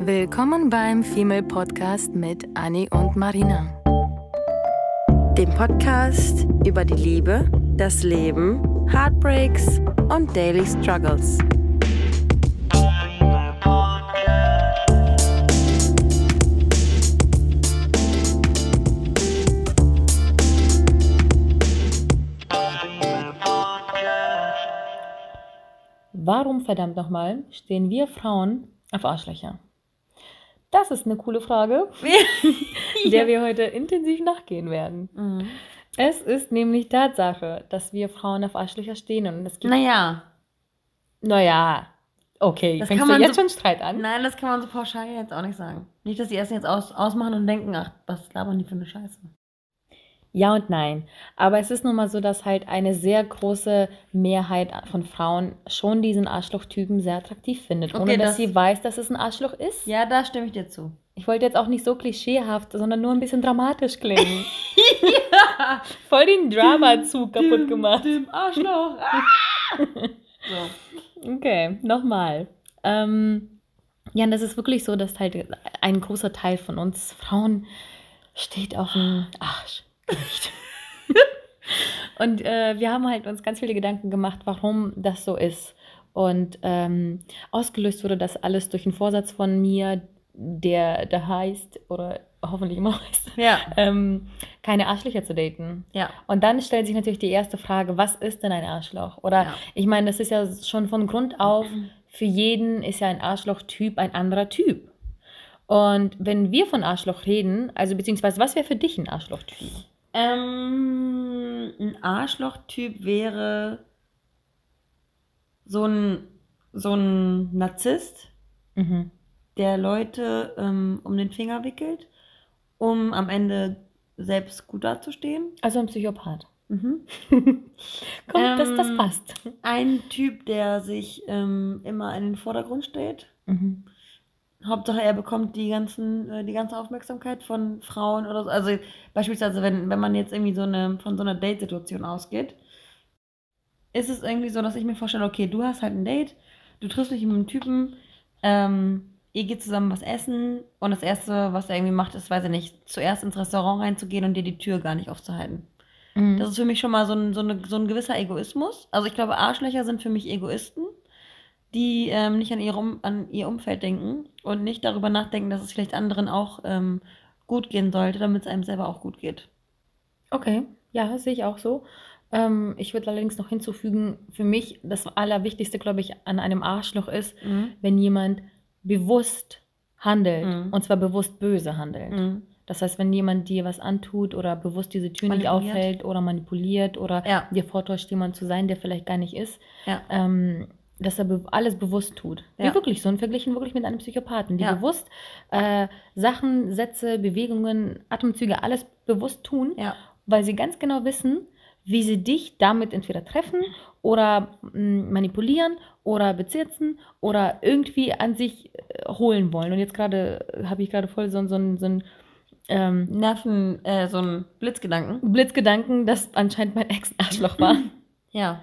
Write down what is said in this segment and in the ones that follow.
Willkommen beim Female Podcast mit Annie und Marina. Dem Podcast über die Liebe, das Leben, Heartbreaks und Daily Struggles. Warum verdammt nochmal stehen wir Frauen auf Arschlöcher? Das ist eine coole Frage, der wir heute intensiv nachgehen werden. Mhm. Es ist nämlich Tatsache, dass wir Frauen auf Arschlöcher stehen und es gibt. Naja, Naja, okay. Das Fängst kann du man jetzt so- schon Streit an? nein, das kann man so pauschal jetzt auch nicht sagen. Nicht, dass die ersten jetzt aus, ausmachen und denken, ach, was labern die für eine Scheiße. Ja und nein. Aber es ist nun mal so, dass halt eine sehr große Mehrheit von Frauen schon diesen Arschlochtypen sehr attraktiv findet, Okay, ohne dass das- sie weiß, dass es ein Arschloch ist. Ja, da stimme ich dir zu. Ich wollte jetzt auch nicht so klischeehaft, sondern nur ein bisschen dramatisch klingen. Voll den Dramazug kaputt gemacht. Dem Arschloch. Ah! so. Okay, nochmal. Ähm, ja, und das ist wirklich so, dass halt ein großer Teil von uns Frauen steht auf dem Arsch. und äh, wir haben halt uns ganz viele Gedanken gemacht, warum das so ist. Und ähm, ausgelöst wurde das alles durch einen Vorsatz von mir, der da heißt, oder hoffentlich immer heißt, Ja. ähm, keine Arschlöcher zu daten. Ja. Und dann stellt sich natürlich die erste Frage, was ist denn ein Arschloch? Oder Ja. ich meine, das ist ja schon von Grund auf, für jeden ist ja ein Arschloch-Typ ein anderer Typ. Und wenn wir von Arschloch reden, also beziehungsweise was wäre für dich ein Arschloch-Typ? Ähm, ein Arschloch-Typ wäre so ein, so ein Narzisst, Mhm. der Leute ähm, um den Finger wickelt, um am Ende selbst gut dazustehen. Also ein Psychopath. Mhm. Komm, das, das Ähm, passt. Ein Typ, der sich ähm, immer in den Vordergrund stellt. Mhm. Hauptsache, er bekommt die ganzen, äh, die ganze Aufmerksamkeit von Frauen oder so. Also beispielsweise, wenn, wenn man jetzt irgendwie so eine, von so einer Date-Situation ausgeht, ist es irgendwie so, dass ich mir vorstelle, okay, du hast halt ein Date, du triffst dich mit einem Typen, ähm, ihr geht zusammen was essen und das Erste, was er irgendwie macht, ist, weiß ich nicht, zuerst ins Restaurant reinzugehen und dir die Tür gar nicht aufzuhalten. Mhm. Das ist für mich schon mal so ein, so, eine, so ein gewisser Egoismus. Also ich glaube, Arschlöcher sind für mich Egoisten, die ähm, nicht an ihr, um, an ihr Umfeld denken und nicht darüber nachdenken, dass es vielleicht anderen auch ähm, gut gehen sollte, damit es einem selber auch gut geht. Okay, ja, sehe ich auch so. Ähm, ich würde allerdings noch hinzufügen, für mich das Allerwichtigste, glaube ich, an einem Arschloch ist, wenn jemand bewusst handelt, Mhm. und zwar bewusst böse handelt. Mhm. Das heißt, wenn jemand dir was antut oder bewusst diese Tür nicht aufhält oder manipuliert oder Ja. dir vortäuscht, jemand zu sein, der vielleicht gar nicht ist, Ja. ähm, dass er be alles bewusst tut. Wie Ja. wirklich, so ein Verglichen wirklich mit einem Psychopathen, die Ja. bewusst äh, Sachen, Sätze, Bewegungen, Atemzüge, alles bewusst tun, Ja. weil sie ganz genau wissen, wie sie dich damit entweder treffen oder mh, manipulieren oder bezirzen oder irgendwie an sich äh, holen wollen. Und jetzt gerade äh, habe ich gerade voll so, so, ein- so ein ähm, Nerven, äh, so ein Blitzgedanken. Blitzgedanken, dass anscheinend mein Ex ein Arschloch war. Ja.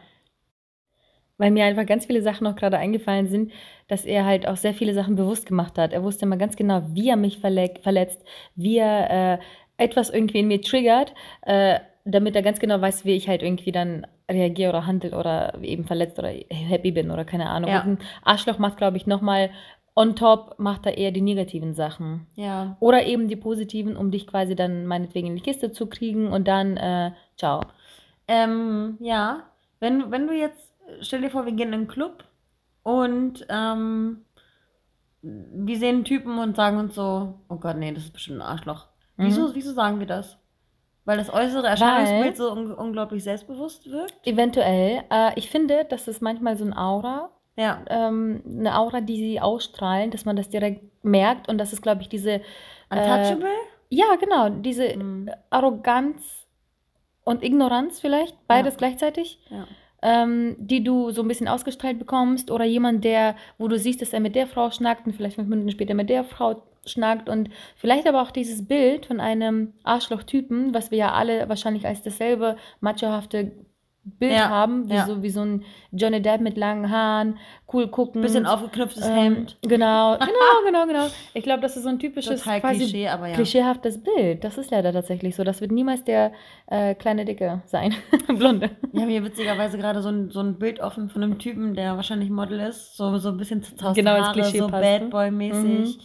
Weil mir einfach ganz viele Sachen noch gerade eingefallen sind, dass er halt auch sehr viele Sachen bewusst gemacht hat. Er wusste immer ganz genau, wie er mich verle verletzt, wie er äh, etwas irgendwie in mir triggert, äh, damit er ganz genau weiß, wie ich halt irgendwie dann reagiere oder handel oder eben verletzt oder happy bin oder keine Ahnung. Ja. Und ein Arschloch macht, glaube ich, nochmal on top, macht er eher die negativen Sachen. Ja. Oder eben die positiven, um dich quasi dann meinetwegen in die Kiste zu kriegen und dann, äh, ciao. Ähm, ja. Wenn, wenn du jetzt, stell dir vor, wir gehen in einen Club und ähm, wir sehen einen Typen und sagen uns so, oh Gott, nee, das ist bestimmt ein Arschloch. Mhm. Wieso, wieso sagen wir das? Weil das äußere Erscheinungsbild so un unglaublich selbstbewusst wirkt? Eventuell. Äh, ich finde, das ist manchmal so ein Aura, Ja. ähm, eine Aura, die sie ausstrahlen, dass man das direkt merkt. Und das ist, glaube ich, diese. Untouchable? Äh, ja, genau. Diese Mhm. Arroganz und Ignoranz vielleicht, beides gleichzeitig. Ja. Ähm, die du so ein bisschen ausgestrahlt bekommst. Oder jemand, der, wo du siehst, dass er mit der Frau schnackt und vielleicht fünf Minuten später mit der Frau schnackt. Und vielleicht aber auch dieses Bild von einem Arschlochtypen, was wir ja alle wahrscheinlich als dasselbe machohafte Bild Ja, haben, wie, ja. so, wie so ein Johnny Depp mit langen Haaren, cool gucken. Bisschen aufgeknüpftes ähm, Hemd. Genau, genau, genau, genau. Ich glaube, das ist so ein typisches, Total quasi Klischee, ja. klischeehaftes Bild. Das ist leider tatsächlich so. Das wird niemals der äh, kleine Dicke sein. Blonde. Wir haben hier witzigerweise gerade so ein, so ein Bild offen von einem Typen, der wahrscheinlich Model ist. So, so ein bisschen zerzauste Genau, Haare, Klischee so Bad ne? Boy-mäßig. Mhm.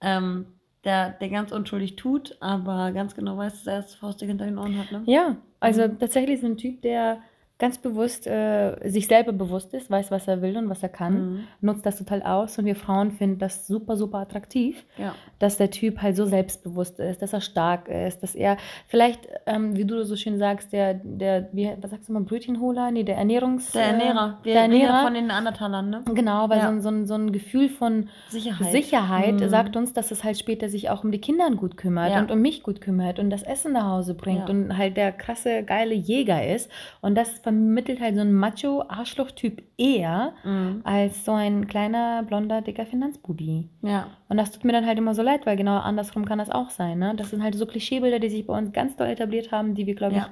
Ähm, der, der ganz unschuldig tut, aber ganz genau weiß, dass er das Faustdick hinter den Ohren hat. Ne? Ja, also Mhm. tatsächlich so ein Typ, der ganz bewusst äh, sich selber bewusst ist, weiß, was er will und was er kann, Mhm. nutzt das total aus und wir Frauen finden das super, super attraktiv, Ja. dass der Typ halt so selbstbewusst ist, dass er stark ist, dass er vielleicht, ähm, wie du so schön sagst, der, der, wie, was sagst du mal, Brötchenholer? Nee, der Ernährungs... Der Ernährer. Äh, Wir der reden ja Ernährer. von den Neandertalern, ne? Genau, weil Ja. so, ein, so, ein, so ein Gefühl von Sicherheit. Sicherheit Mhm. sagt uns, dass es halt später sich auch um die Kinder gut kümmert Ja. und um mich gut kümmert und das Essen nach Hause bringt und halt der krasse, geile Jäger ist. Und das vermittelt halt so ein Macho-Arschloch-Typ eher Mhm. als so ein kleiner, blonder, dicker Finanzbubi. Ja. Und das tut mir dann halt immer so leid, weil genau andersrum kann das auch sein. Ne? Das sind halt so Klischeebilder, die sich bei uns ganz doll etabliert haben, die wir, glaube Ja.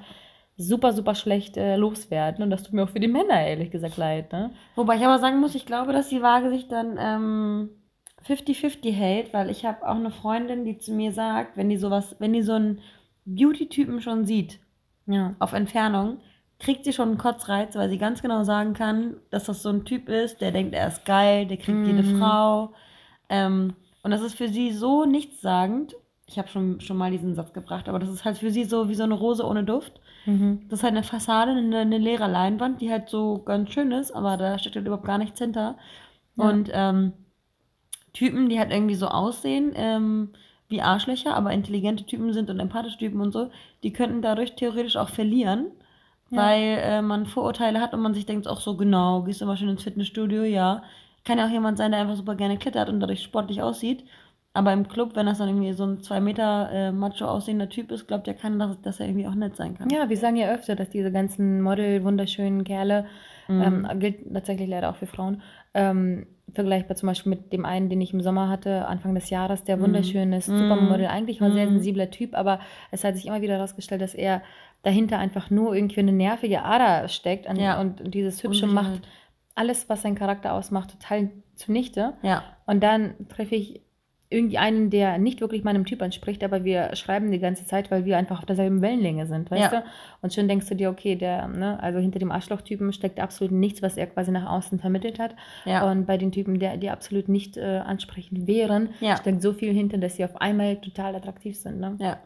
ich, super, super schlecht äh, loswerden. Und das tut mir auch für die Männer, ehrlich gesagt, leid. Ne? Wobei ich aber sagen muss, ich glaube, dass die Waage sich dann ähm, 50-50 hält, weil ich habe auch eine Freundin, die zu mir sagt, wenn die sowas, wenn die so einen Beauty-Typen schon sieht, Ja. auf Entfernung, kriegt sie schon einen Kotzreiz, weil sie ganz genau sagen kann, dass das so ein Typ ist, der denkt, er ist geil, der kriegt jede Mhm. Frau. Ähm, und das ist für sie so nichtssagend. Ich habe schon, schon mal diesen Satz gebracht, aber das ist halt für sie so wie so eine Rose ohne Duft. Mhm. Das ist halt eine Fassade, eine, eine leere Leinwand, die halt so ganz schön ist, aber da steckt halt überhaupt gar nichts hinter. Ja. Und ähm, Typen, die halt irgendwie so aussehen ähm, wie Arschlöcher, aber intelligente Typen sind und empathische Typen und so, die könnten dadurch theoretisch auch verlieren, Ja. weil äh, man Vorurteile hat und man sich denkt, auch so genau, gehst du immer schön ins Fitnessstudio, ja. Kann ja auch jemand sein, der einfach super gerne klettert und dadurch sportlich aussieht. Aber im Club, wenn das dann irgendwie so ein zwei Meter äh, macho aussehender Typ ist, glaubt ja keiner, dass, dass er irgendwie auch nett sein kann. Ja, wir sagen ja öfter, dass diese ganzen Model, wunderschönen Kerle, Mhm. ähm, gilt tatsächlich leider auch für Frauen, ähm, vergleichbar zum Beispiel mit dem einen, den ich im Sommer hatte, Anfang des Jahres, der Mhm. wunderschön ist, Mhm. Supermodel, eigentlich ein sehr Mhm. sensibler Typ, aber es hat sich immer wieder herausgestellt, dass er dahinter einfach nur irgendwie eine nervige Ader steckt an, Ja. und dieses Hübsche Unsicherheit. macht alles, was seinen Charakter ausmacht, total zunichte. Ja. Und dann treffe ich irgendwie einen, der nicht wirklich meinem Typ entspricht, aber wir schreiben die ganze Zeit, weil wir einfach auf derselben Wellenlänge sind, weißt Ja. du? Und schon denkst du dir, okay, der, ne, also hinter dem Arschlochtypen steckt absolut nichts, was er quasi nach außen vermittelt hat. Ja. Und bei den Typen, der, die absolut nicht äh, ansprechend wären, Ja. steckt so viel hinter, dass sie auf einmal total attraktiv sind. Ne? Ja.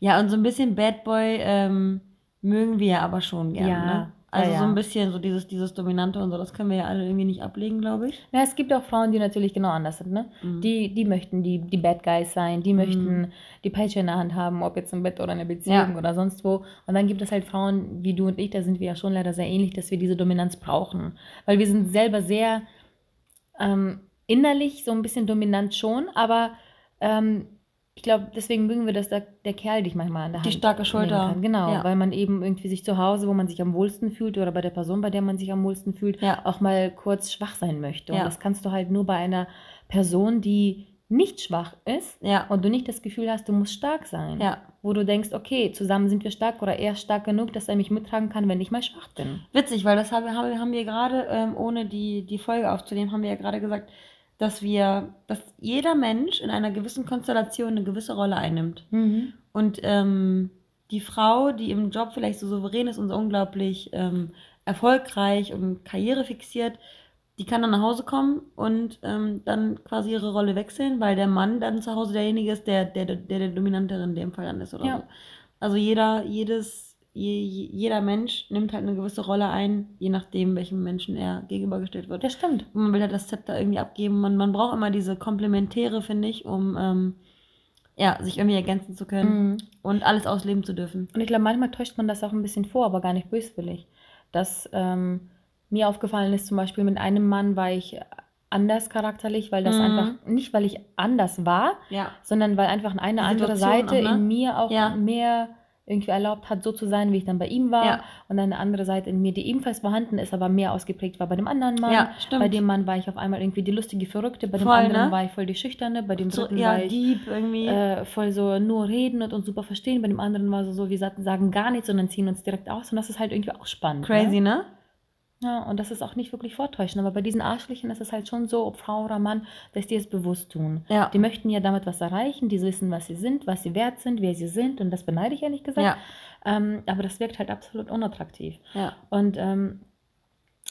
Ja, und so ein bisschen Bad Boy ähm, mögen wir ja aber schon gerne. Ja, Ne? Also ja, so ja. ein bisschen so dieses, dieses Dominante und so, das können wir ja alle irgendwie nicht ablegen, glaube ich. Ja, es gibt auch Frauen, die natürlich genau anders sind. Ne? Mhm. Die, die möchten die, die Bad Guys sein, die möchten die Peitsche in der Hand haben, ob jetzt im Bett oder in der Beziehung Ja. oder sonst wo. Und dann gibt es halt Frauen wie du und ich, da sind wir ja schon leider sehr ähnlich, dass wir diese Dominanz brauchen. Weil wir sind selber sehr ähm, innerlich so ein bisschen dominant schon, aber ähm, ich glaube, deswegen mögen wir, dass der, der Kerl dich manchmal an der Die Hand starke nehmen Schulter. Kann. Genau, Ja. weil man eben irgendwie sich zu Hause, wo man sich am wohlsten fühlt oder bei der Person, bei der man sich am wohlsten fühlt, Ja. auch mal kurz schwach sein möchte. Und Ja. das kannst du halt nur bei einer Person, die nicht schwach ist und du nicht das Gefühl hast, du musst stark sein. Ja. Wo du denkst, okay, zusammen sind wir stark oder er ist stark genug, dass er mich mittragen kann, wenn ich mal schwach bin. Witzig, weil das haben, haben wir gerade, ähm, ohne die, die Folge aufzunehmen, haben wir ja gerade gesagt, dass wir, dass jeder Mensch in einer gewissen Konstellation eine gewisse Rolle einnimmt. Und ähm, die Frau, die im Job vielleicht so souverän ist und so unglaublich ähm, erfolgreich und karrierefixiert, die kann dann nach Hause kommen und ähm, dann quasi ihre Rolle wechseln, weil der Mann dann zu Hause derjenige ist, der der, der, der dominantere in dem Fall dann ist oder Ja. so. Also jeder, jedes, je, je- jeder Mensch nimmt halt eine gewisse Rolle ein, je nachdem, welchem Menschen er gegenübergestellt wird. Das stimmt. Und man will halt das Zepter irgendwie abgeben. Man, man braucht immer diese Komplementäre, finde ich, um ähm, ja, sich irgendwie ergänzen zu können Mhm. und alles ausleben zu dürfen. Und ich glaube, manchmal täuscht man das auch ein bisschen vor, aber gar nicht böswillig. Dass ähm, mir aufgefallen ist, zum Beispiel mit einem Mann war ich anders charakterlich, weil das Mhm. einfach, nicht weil ich anders war, Ja. sondern weil einfach eine Die andere Situation Seite auch, ne? in mir auch Ja. mehr irgendwie erlaubt hat, so zu sein, wie ich dann bei ihm war. Ja. Und dann eine andere Seite in mir, die ebenfalls vorhanden ist, aber mehr ausgeprägt war bei dem anderen Mann. Ja. Bei dem Mann war ich auf einmal irgendwie die lustige Verrückte, bei dem Voll, anderen ne? war ich voll die Schüchterne, bei dem So, dritten ja, war ich äh, voll so nur reden und uns super verstehen. Bei dem anderen war so, so wir sagen gar nichts, sondern ziehen uns direkt aus. Und das ist halt irgendwie auch spannend. Crazy, Ne? ne? Ja, und das ist auch nicht wirklich vortäuschen. Aber bei diesen Arschlöchern ist es halt schon so, ob Frau oder Mann, dass die es bewusst tun. Ja. Die möchten ja damit was erreichen, die wissen, was sie sind, was sie wert sind, wer sie sind. Und das beneide ich ehrlich gesagt. Ja, Ähm, aber das wirkt halt absolut unattraktiv. ja. Und ähm,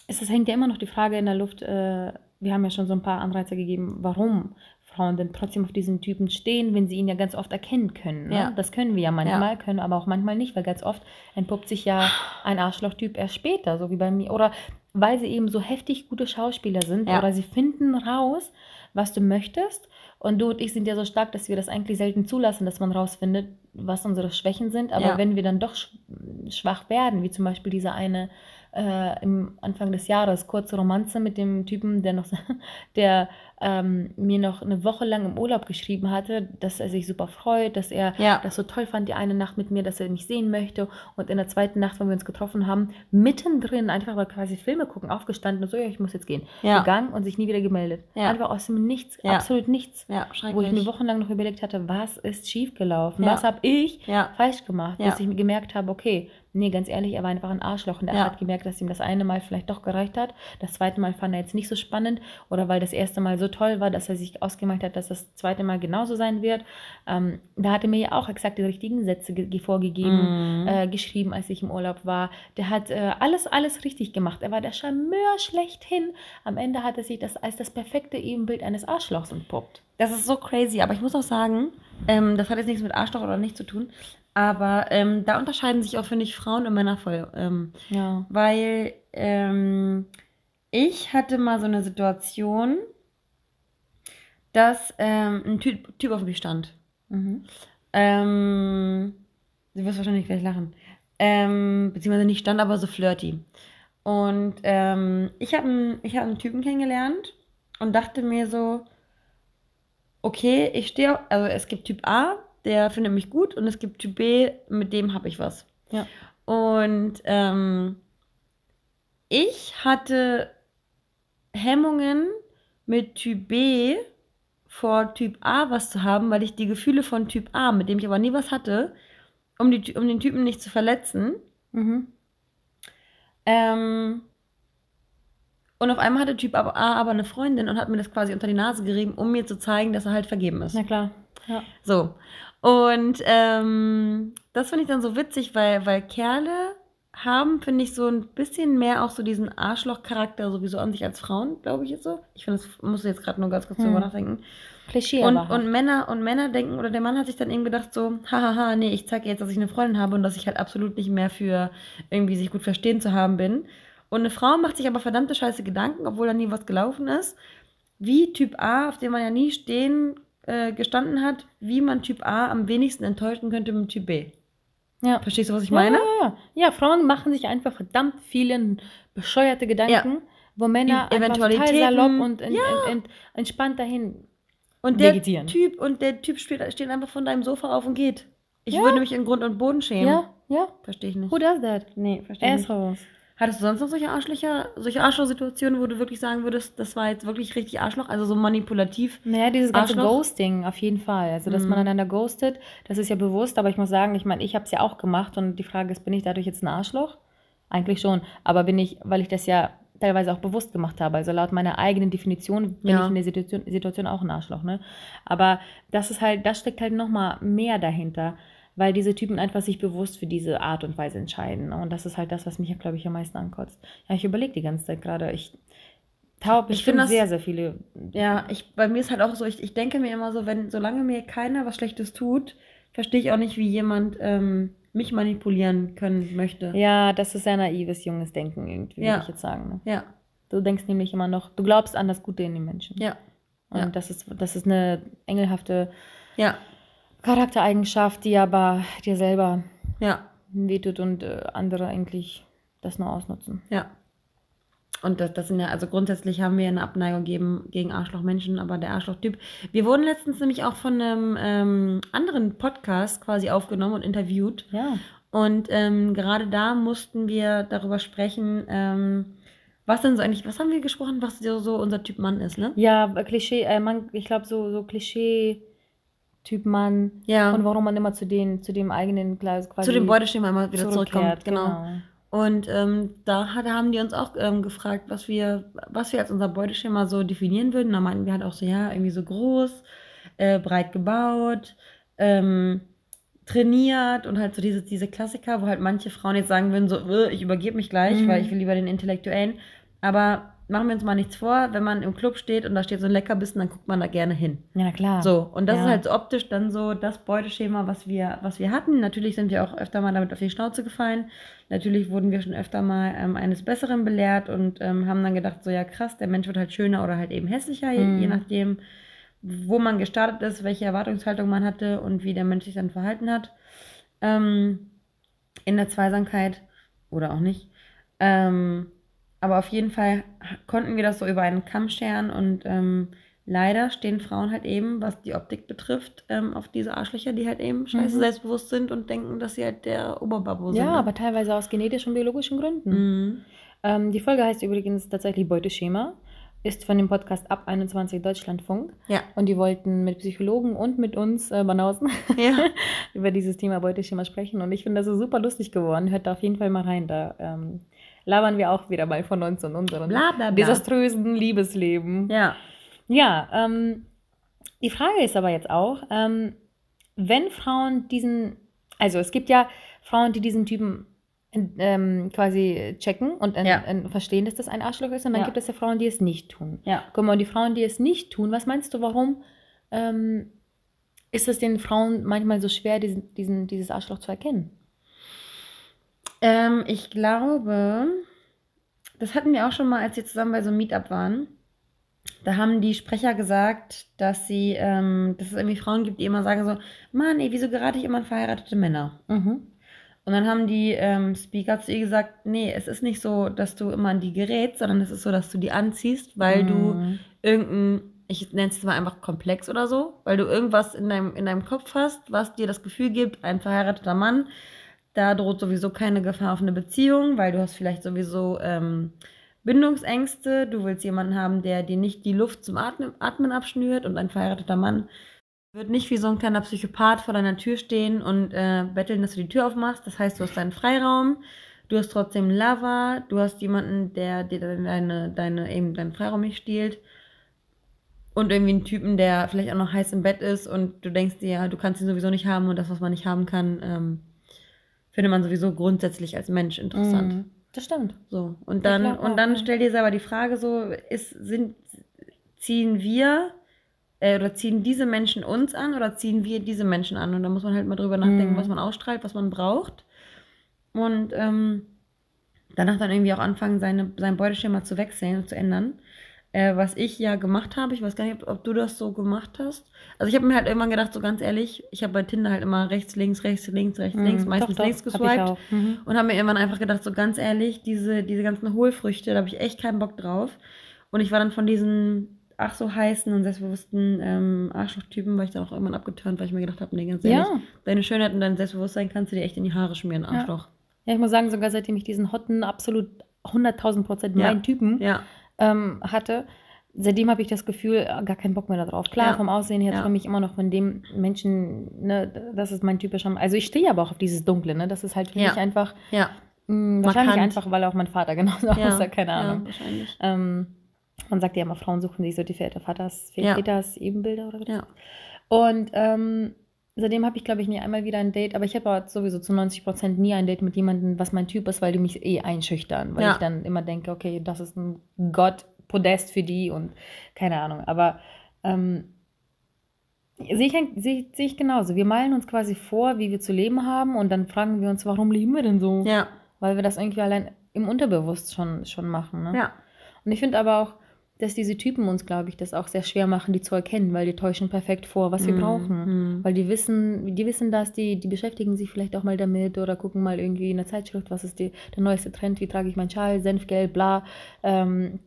es ist, hängt ja immer noch die Frage in der Luft, äh, wir haben ja schon so ein paar Anreize gegeben, warum Frauen denn trotzdem auf diesen Typen stehen, wenn sie ihn ja ganz oft erkennen können. Ne? Ja. Das können wir ja manchmal, können aber auch manchmal nicht, weil ganz oft entpuppt sich ja ein Arschlochtyp erst später, so wie bei mir. Oder weil sie eben so heftig gute Schauspieler sind Ja. oder sie finden raus, was du möchtest. Und du und ich sind ja so stark, dass wir das eigentlich selten zulassen, dass man rausfindet, was unsere Schwächen sind. Aber Ja. wenn wir dann doch sch schwach werden, wie zum Beispiel diese eine äh, im Anfang des Jahres, kurze Romanze mit dem Typen, der noch, der ähm, mir noch eine Woche lang im Urlaub geschrieben hatte, dass er sich super freut, dass er Ja. das so toll fand, die eine Nacht mit mir, dass er mich sehen möchte. Und in der zweiten Nacht, wenn wir uns getroffen haben, mittendrin einfach mal quasi Filme gucken, aufgestanden und so, ja, ich muss jetzt gehen. Ja. Gegangen und sich nie wieder gemeldet. Ja. Einfach aus dem Nichts, absolut nichts. Wo ich mir schrecklich. wochenlang noch überlegt hatte, was ist schiefgelaufen? Was habe ich falsch gemacht? Bis ich mir gemerkt habe, okay, nee, ganz ehrlich, er war einfach ein Arschloch und er Ja. hat gemerkt, dass ihm das eine Mal vielleicht doch gereicht hat. Das zweite Mal fand er jetzt nicht so spannend oder weil das erste Mal so toll war, dass er sich ausgemacht hat, dass das zweite Mal genauso sein wird. Ähm, da hat er mir ja auch exakt die richtigen Sätze ge vorgegeben, Mhm. äh, geschrieben, als ich im Urlaub war. Der hat äh, alles, alles richtig gemacht. Er war der Charmeur schlechthin. Am Ende hat er sich das als das perfekte Ebenbild eines Arschlochs entpuppt. Das ist so crazy, aber ich muss auch sagen, ähm, das hat jetzt nichts mit Arschloch oder nicht zu tun, aber ähm, da unterscheiden sich auch, finde ich, Frauen und Männer voll. Ähm, Ja. weil ähm, ich hatte mal so eine Situation, dass ähm, ein typ, typ auf mich stand. Mhm. Ähm, du wirst wahrscheinlich gleich lachen. Ähm, beziehungsweise nicht stand, aber so flirty. Und ich habe einen, ich hab einen Typen kennengelernt und dachte mir so, okay, ich stehe, also es gibt Typ A, der findet mich gut und es gibt Typ B, mit dem habe ich was. Ja. Und ähm, ich hatte Hemmungen mit Typ B vor Typ A was zu haben, weil ich die Gefühle von Typ A, mit dem ich aber nie was hatte, um, die, um den Typen nicht zu verletzen. Mhm. Ähm, und auf einmal hatte Typ A aber eine Freundin und hat mir das quasi unter die Nase gerieben, um mir zu zeigen, dass er halt vergeben ist. Na klar. Ja. So. Und ähm, das finde ich dann so witzig, weil, weil Kerle haben, finde ich, so ein bisschen mehr auch so diesen Arschloch-Charakter sowieso an sich als Frauen, glaube ich jetzt so. Ich finde, das muss ich jetzt gerade nur ganz kurz Hm. drüber nachdenken. Klischee Und, und Männer und Männer denken, oder der Mann hat sich dann eben gedacht so, hahaha, nee, ich zeige jetzt, dass ich eine Freundin habe und dass ich halt absolut nicht mehr für irgendwie sich gut verstehen zu haben bin. Und eine Frau macht sich aber verdammte Scheiße Gedanken, obwohl da nie was gelaufen ist, wie Typ A, auf dem man ja nie stehen äh, gestanden hat, wie man Typ A am wenigsten enttäuschen könnte mit Typ B. ja. Verstehst du, was ich meine? Ja, ja. ja, Frauen machen sich einfach verdammt viele bescheuerte Gedanken, wo Männer Die einfach total salopp und en, ja. en, en, entspannt dahin. Und der Vegetieren. Typ und der Typ steht, steht einfach von deinem Sofa auf und geht. Ich würde mich in Grund und Boden schämen. Ja, ja. Verstehe ich nicht. Who does that? Nee, verstehe ich nicht. Assholes. Hattest du sonst noch solche Arschlöcher, solche Arschloch-Situationen, wo du wirklich sagen würdest, das war jetzt wirklich richtig Arschloch, also so manipulativ? Naja, dieses ganze Arschloch? Ghosting auf jeden Fall. Also, dass Mhm. man einander ghostet, das ist ja bewusst, aber ich muss sagen, ich meine, ich habe es ja auch gemacht und die Frage ist, bin ich dadurch jetzt ein Arschloch? Eigentlich schon, aber bin ich, weil ich das ja teilweise auch bewusst gemacht habe. Also laut meiner eigenen Definition bin Ja. ich in der Situation, Situation auch ein Arschloch, ne? Aber das ist halt, das steckt halt nochmal mehr dahinter, weil diese Typen einfach sich bewusst für diese Art und Weise entscheiden. Und das ist halt das, was mich, glaube ich, am meisten ankotzt. Ja, ich überlege die ganze Zeit gerade. Ich taub Ich bestimmt find das- sehr, sehr viele. Ja, ich, bei mir ist halt auch so, ich, ich denke mir immer so, wenn, solange mir keiner was Schlechtes tut, verstehe ich auch nicht, wie jemand ähm, mich manipulieren können möchte. Ja, das ist sehr naives, junges Denken irgendwie, Ja. würde ich jetzt sagen. Ne? Ja, Du denkst nämlich immer noch, du glaubst an das Gute in den Menschen. ja, Und ja. das ist, das ist eine engelhafte ja, Charaktereigenschaft, die aber dir selber ja, wehtut und äh, andere eigentlich das nur ausnutzen. ja. und das, das sind ja, also grundsätzlich haben wir eine Abneigung gegen, gegen Arschlochmenschen, aber der Arschlochtyp. Wir wurden letztens nämlich auch von einem ähm, anderen Podcast quasi aufgenommen und interviewt. Ja. Und ähm, gerade da mussten wir darüber sprechen, ähm, was denn so eigentlich, was haben wir gesprochen, was so, so unser Typ Mann ist, ne? Ja, Klischee, äh, man, ich glaube, so, so Klischee-Typ Mann. Ja. Und warum man immer zu, den, zu dem eigenen quasi Zu dem Beuteschema immer wieder zurückkommt. zurückkehrt. Genau. Und ähm, da hat, haben die uns auch ähm, gefragt, was wir, was wir als unser Beuteschema so definieren würden. Da meinten wir halt auch so, ja, irgendwie so groß, äh, breit gebaut, ähm, trainiert und halt so diese, diese Klassiker, wo halt manche Frauen jetzt sagen würden, so, "Äh, ich übergebe mich gleich, Mhm. weil ich will lieber den Intellektuellen. Aber machen wir uns mal nichts vor, wenn man im Club steht und da steht so ein Leckerbissen, dann guckt man da gerne hin. Ja, klar. So, und das Ja. ist halt so optisch dann so das Beuteschema, was wir, was wir hatten. Natürlich sind wir auch öfter mal damit auf die Schnauze gefallen. Natürlich wurden wir schon öfter mal ähm, eines Besseren belehrt und ähm, haben dann gedacht, so ja krass, der Mensch wird halt schöner oder halt eben hässlicher, je, Mhm. je nachdem, wo man gestartet ist, welche Erwartungshaltung man hatte und wie der Mensch sich dann verhalten hat. Ähm, in der Zweisamkeit oder auch nicht. Ähm, aber auf jeden Fall konnten wir das so über einen Kamm scheren und ähm, leider stehen Frauen halt eben, was die Optik betrifft, ähm, auf diese Arschlöcher, die halt eben scheiße Mhm. selbstbewusst sind und denken, dass sie halt der Oberbabbo sind. Ja, aber teilweise aus genetischen und biologischen Gründen. Mhm. Ähm, die Folge heißt übrigens tatsächlich Beuteschema, ist von dem Podcast Ab 21 Deutschlandfunk. Ja. Und die wollten mit Psychologen und mit uns äh, Banausen Ja. über dieses Thema Beuteschema sprechen. Und ich finde das ist super lustig geworden. Hört da auf jeden Fall mal rein. Da ähm, labern wir auch wieder mal von uns und unseren Bla bla bla. desaströsen Liebesleben. Ja. Ja, ähm, die Frage ist aber jetzt auch, ähm, wenn Frauen diesen, also es gibt ja Frauen, die diesen Typen ähm, quasi checken und Ja. äh, verstehen, dass das ein Arschloch ist, und dann Ja. gibt es ja Frauen, die es nicht tun. Ja. Guck mal, und die Frauen, die es nicht tun, was meinst du, warum ähm, ist es den Frauen manchmal so schwer, diesen, diesen, dieses Arschloch zu erkennen? Ähm, ich glaube, das hatten wir auch schon mal, als wir zusammen bei so einem Meetup waren. Da haben die Sprecher gesagt, dass sie, ähm, dass es irgendwie Frauen gibt, die immer sagen so, Mann, ey, wieso gerate ich immer an verheiratete Männer? Mhm. Und dann haben die ähm, Speaker zu ihr gesagt, nee, es ist nicht so, dass du immer an die gerätst, sondern es ist so, dass du die anziehst, weil du Mhm. irgendein, ich nenne es mal einfach Komplex oder so, weil du irgendwas in deinem, in deinem Kopf hast, was dir das Gefühl gibt, ein verheirateter Mann, da droht sowieso keine Gefahr auf eine Beziehung, weil du hast vielleicht sowieso ähm, Bindungsängste, du willst jemanden haben, der dir nicht die Luft zum Atmen, Atmen abschnürt und ein verheirateter Mann wird nicht wie so ein kleiner Psychopath vor deiner Tür stehen und äh, betteln, dass du die Tür aufmachst. Das heißt, du hast deinen Freiraum, du hast trotzdem Lover, du hast jemanden, der dir deine, deine, eben deinen Freiraum nicht stiehlt. Und irgendwie einen Typen, der vielleicht auch noch heiß im Bett ist und du denkst dir, ja, du kannst ihn sowieso nicht haben und das, was man nicht haben kann, ähm, findet man sowieso grundsätzlich als Mensch interessant. Mhm. Das stimmt. So, und Ja, dann, klar, und dann ja. stell dir selber die Frage so, ist, sind, ziehen wir äh, oder ziehen diese Menschen uns an oder ziehen wir diese Menschen an? Und da muss man halt mal drüber nachdenken, Mhm. was man ausstrahlt, was man braucht. Und ähm, danach dann irgendwie auch anfangen, seine, sein Beuteschema zu wechseln und zu ändern. Äh, was ich ja gemacht habe, ich weiß gar nicht, ob, ob du das so gemacht hast. Also ich habe mir halt irgendwann gedacht, so ganz ehrlich, ich habe bei Tinder halt immer rechts, links, rechts, links, rechts, links, Mhm. meistens Doch, doch, links hab geswiped. auch. Mhm. Und habe mir irgendwann einfach gedacht, so ganz ehrlich, diese, diese ganzen Hohlfrüchte, da habe ich echt keinen Bock drauf. Und ich war dann von diesen ach so heißen und selbstbewussten ähm, Arschlochtypen, war ich dann auch irgendwann abgeturnt, weil ich mir gedacht habe, nee, ganz ehrlich, Ja. deine Schönheit und dein Selbstbewusstsein kannst du dir echt in die Haare schmieren, Ja. Arschloch. Ja, ich muss sagen, sogar seitdem ich diesen hotten, absolut 100.000 Prozent Ja. meinen Typen Ja, ähm, hatte, seitdem habe ich das Gefühl, äh, gar keinen Bock mehr darauf. Klar, Ja. vom Aussehen her Ja. träume ich immer noch von dem Menschen, ne, das ist mein typischer, also ich stehe aber auch auf dieses Dunkle, ne, das ist halt für Ja. mich einfach, ja, mh, wahrscheinlich Markant. einfach, weil auch mein Vater genauso ja. aussah, keine Ja, Ahnung. wahrscheinlich. Ähm, man sagt ja immer, Frauen suchen sich so die Väter, Vaters, Ja. Väters Ebenbilder oder was. Ja. Und ähm, seitdem habe ich, glaube ich, nie einmal wieder ein Date, aber ich habe aber sowieso zu 90 Prozent nie ein Date mit jemandem, was mein Typ ist, weil die mich eh einschüchtern, weil Ja. ich dann immer denke, okay, das ist ein Gott-Podest für die und keine Ahnung. Aber ähm, sehe ich, sehe, sehe ich genauso. Wir malen uns quasi vor, wie wir zu leben haben und dann fragen wir uns, warum leben wir denn so? Ja, Weil wir das irgendwie allein im Unterbewusst schon, schon machen. Ne? ja, Und ich finde aber auch, dass diese Typen uns, glaube ich, das auch sehr schwer machen, die zu erkennen, weil die täuschen perfekt vor, was wir Mhm, brauchen. mhm. Weil die wissen, die wissen das, die, die beschäftigen sich vielleicht auch mal damit oder gucken mal irgendwie in der Zeitschrift, was ist die, der neueste Trend, wie trage ich meinen Schal, Senfgelb, bla, ähm,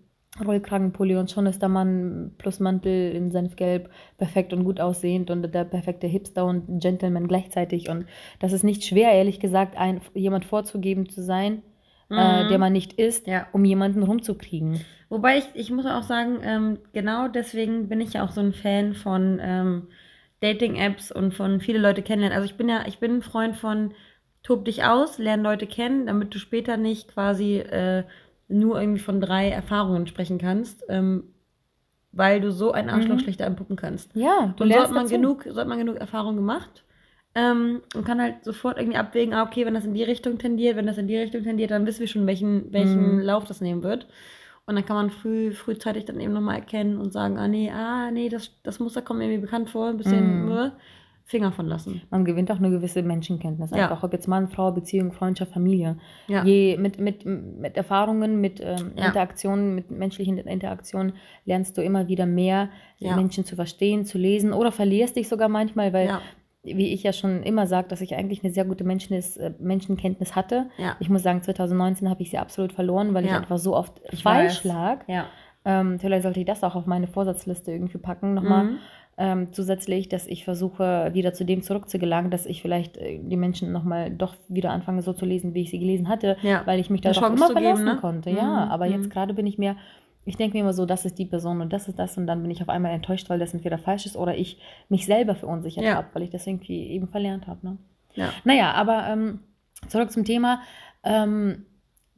Rollkragenpulli und schon ist der Mann plus Mantel in Senfgelb perfekt und gut aussehend und der perfekte Hipster und Gentleman gleichzeitig. Und das ist nicht schwer, ehrlich gesagt, ein, jemand vorzugeben zu sein, äh, Mhm. der man nicht ist, Ja. um jemanden rumzukriegen. Wobei ich, ich muss auch sagen, ähm, genau deswegen bin ich ja auch so ein Fan von ähm, Dating-Apps und von viele Leute kennenlernen. Also ich bin ja, ich bin ein Freund von tob dich aus, lern Leute kennen, damit du später nicht quasi äh, nur irgendwie von drei Erfahrungen sprechen kannst, ähm, weil du so ein Arschloch Mhm. schlechter anpuppen kannst. Ja, du Und so lernst hat man dazu. genug, so hat man genug Erfahrung gemacht. Ähm, und kann halt sofort irgendwie abwägen, ah, okay, wenn das in die Richtung tendiert, wenn das in die Richtung tendiert, dann wissen wir schon, welchen, welchen Mhm. Lauf das nehmen wird. Und dann kann man früh, frühzeitig dann eben nochmal erkennen und sagen, ah nee, ah nee, das, das Muster kommt mir irgendwie bekannt vor, ein bisschen Mhm. äh, Finger von lassen. Man gewinnt auch eine gewisse Menschenkenntnis. Ja. Einfach, ob jetzt Mann, Frau, Beziehung, Freundschaft, Familie. Ja. Je, mit, mit, mit Erfahrungen, mit ähm, Ja. Interaktionen, mit menschlichen Interaktionen lernst du immer wieder mehr. Menschen zu verstehen, zu lesen oder verlierst dich sogar manchmal, weil. Wie ich ja schon immer sage, dass ich eigentlich eine sehr gute Menschenkenntnis, äh, Menschenkenntnis hatte. Ja. Ich muss sagen, 2019 habe ich sie absolut verloren, weil ich Ja. einfach so oft Ich falsch weiß. lag. Ja. Ähm, vielleicht sollte ich das auch auf meine Vorsatzliste irgendwie packen nochmal. Mhm. Ähm, zusätzlich, dass ich versuche, wieder zu dem zurückzugelangen, dass ich vielleicht äh, die Menschen nochmal doch wieder anfange, so zu lesen, wie ich sie gelesen hatte, Ja. weil ich mich Chance immer zu geben, verlassen ne? konnte. Mhm, Ja, aber mhm. jetzt gerade bin ich mir, ich denke mir immer so, das ist die Person und das ist das und dann bin ich auf einmal enttäuscht, weil das entweder falsch ist oder ich mich selber verunsichert Ja. habe, weil ich das irgendwie eben verlernt habe. Ne? Ja. Naja, aber ähm, zurück zum Thema. Ähm,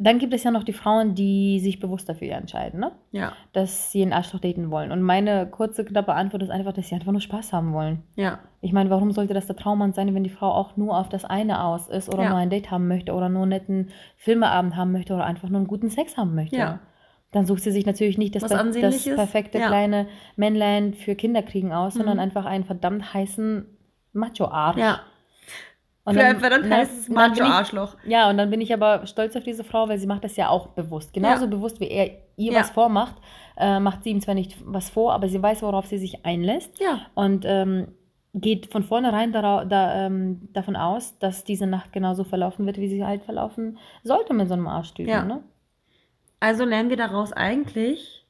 dann gibt es ja noch die Frauen, die sich bewusst dafür entscheiden, ne? Ja. dass sie einen Arschloch daten wollen. Und meine kurze, knappe Antwort ist einfach, dass sie einfach nur Spaß haben wollen. Ja. Ich meine, warum sollte das der Traummann sein, wenn die Frau auch nur auf das eine aus ist oder Ja. nur ein Date haben möchte oder nur einen netten Filmeabend haben möchte oder einfach nur einen guten Sex haben möchte? Ja. Dann sucht sie sich natürlich nicht das, das Ansehnliches. perfekte Ja. kleine Männlein für Kinder kriegen aus, sondern Mhm. einfach einen verdammt heißen Macho-Arsch. Ja. Und Für dann- ein verdammt na, heißes Macho-Arschloch. ja, und dann bin ich aber stolz auf diese Frau, weil sie macht das ja auch bewusst. Genauso Ja. bewusst, wie er ihr Ja. was vormacht, äh, macht sie ihm zwar nicht was vor, aber sie weiß, worauf sie sich einlässt Ja. und ähm, geht von vornherein da, ähm, davon aus, dass diese Nacht genauso verlaufen wird, wie sie halt verlaufen sollte mit so einem Arschtypen. Ja. Ne? Also lernen wir daraus eigentlich,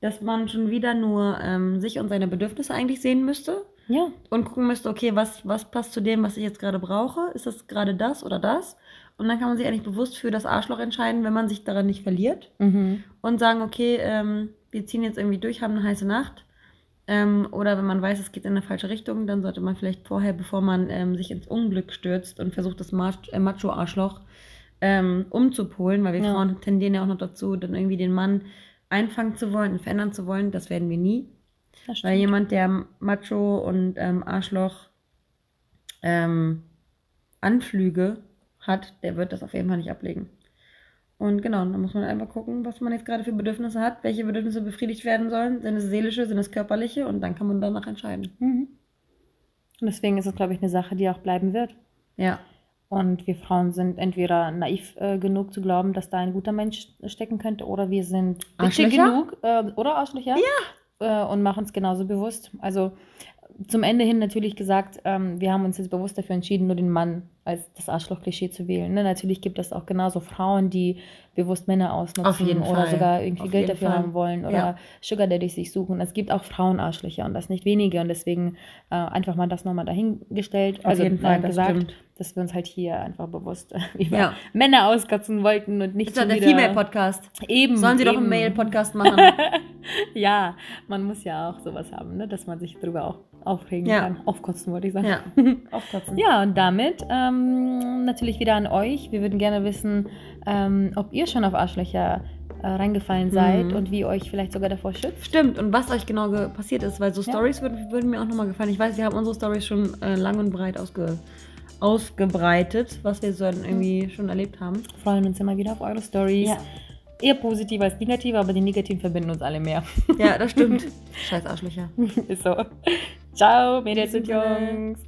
dass man schon wieder nur ähm, sich und seine Bedürfnisse eigentlich sehen müsste Ja. und gucken müsste, okay, was, was passt zu dem, was ich jetzt gerade brauche? Ist das gerade das oder das? Und dann kann man sich eigentlich bewusst für das Arschloch entscheiden, wenn man sich daran nicht verliert Mhm. und sagen, okay, ähm, wir ziehen jetzt irgendwie durch, haben eine heiße Nacht. Ähm, oder wenn man weiß, es geht in eine falsche Richtung, dann sollte man vielleicht vorher, bevor man ähm, sich ins Unglück stürzt und versucht, das Mach- äh, Macho-Arschloch ähm, umzupolen, weil wir Ja. Frauen tendieren ja auch noch dazu, dann irgendwie den Mann einfangen zu wollen und verändern zu wollen. Das werden wir nie. Weil jemand, der Macho und ähm, Arschloch ähm, Anflüge hat, der wird das auf jeden Fall nicht ablegen. Und genau, dann muss man einfach gucken, was man jetzt gerade für Bedürfnisse hat, welche Bedürfnisse befriedigt werden sollen. Sind es seelische, sind es körperliche und dann kann man danach entscheiden. Mhm. Und deswegen ist es, glaube ich, eine Sache, die auch bleiben wird. Ja, Und wir Frauen sind entweder naiv äh, genug zu glauben, dass da ein guter Mensch stecken könnte, oder wir sind bitchy genug, äh, oder Arschlöcher, ja. äh, und machen es genauso bewusst. Also zum Ende hin natürlich gesagt, ähm, wir haben uns jetzt bewusst dafür entschieden, nur den Mann als das Arschloch-Klischee zu wählen. Ne? Natürlich gibt es auch genauso Frauen, die bewusst Männer ausnutzen oder Fall. sogar irgendwie Auf Geld dafür Fall. haben wollen oder Ja. Sugar Daddies sich suchen. Es gibt auch Frauenarschlöcher und das nicht wenige und deswegen äh, einfach mal das nochmal dahingestellt. auf also jeden Fall, äh, das gesagt, stimmt. dass wir uns halt hier einfach bewusst über Ja. Männer auskatzen wollten und nicht Ist schon der Female-Podcast. Eben. Sollen sie doch eben. einen Mail-Podcast machen? ja, man muss ja auch sowas haben, ne? dass man sich darüber auch aufregen Ja. kann. Aufkotzen wollte ich sagen. ja, aufkotzen. Ja, und damit ähm, natürlich wieder an euch. Wir würden gerne wissen, ähm, ob ihr schon auf Arschlöcher äh, reingefallen seid Mhm. und wie euch vielleicht sogar davor schützt. Stimmt, und was euch genau ge- passiert ist, weil so Ja. Stories würden, würden mir auch nochmal gefallen. Ich weiß, wir haben unsere Stories schon äh, lang und breit ausge ausgebreitet, was wir so irgendwie schon erlebt haben. Freuen uns immer wieder auf eure Stories. Ja. Eher positiv als negativ, aber die negativen verbinden uns alle mehr. Ja, das stimmt. Scheiß Arschlöcher. Ist so. Ciao, Mädels und. Jungs.